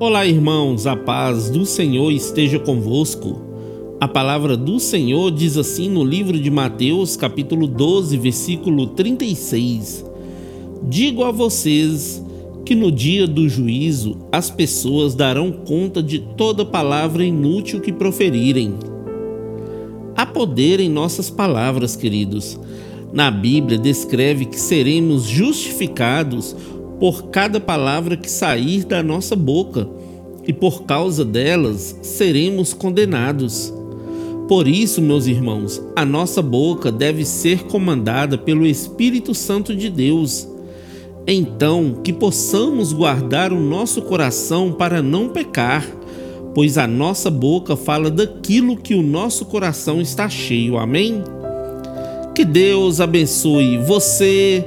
Olá, irmãos, a paz do Senhor esteja convosco. A palavra do Senhor diz assim no livro de Mateus, capítulo 12, versículo 36: Digo a vocês que no dia do juízo as pessoas darão conta de toda palavra inútil que proferirem. Há poder em nossas palavras, queridos. Na Bíblia descreve que seremos justificados por cada palavra que sair da nossa boca, e por causa delas seremos condenados. Por isso, meus irmãos, a nossa boca deve ser comandada pelo Espírito Santo de Deus. Então, que possamos guardar o nosso coração para não pecar, pois a nossa boca fala daquilo que o nosso coração está cheio. Amém? Que Deus abençoe você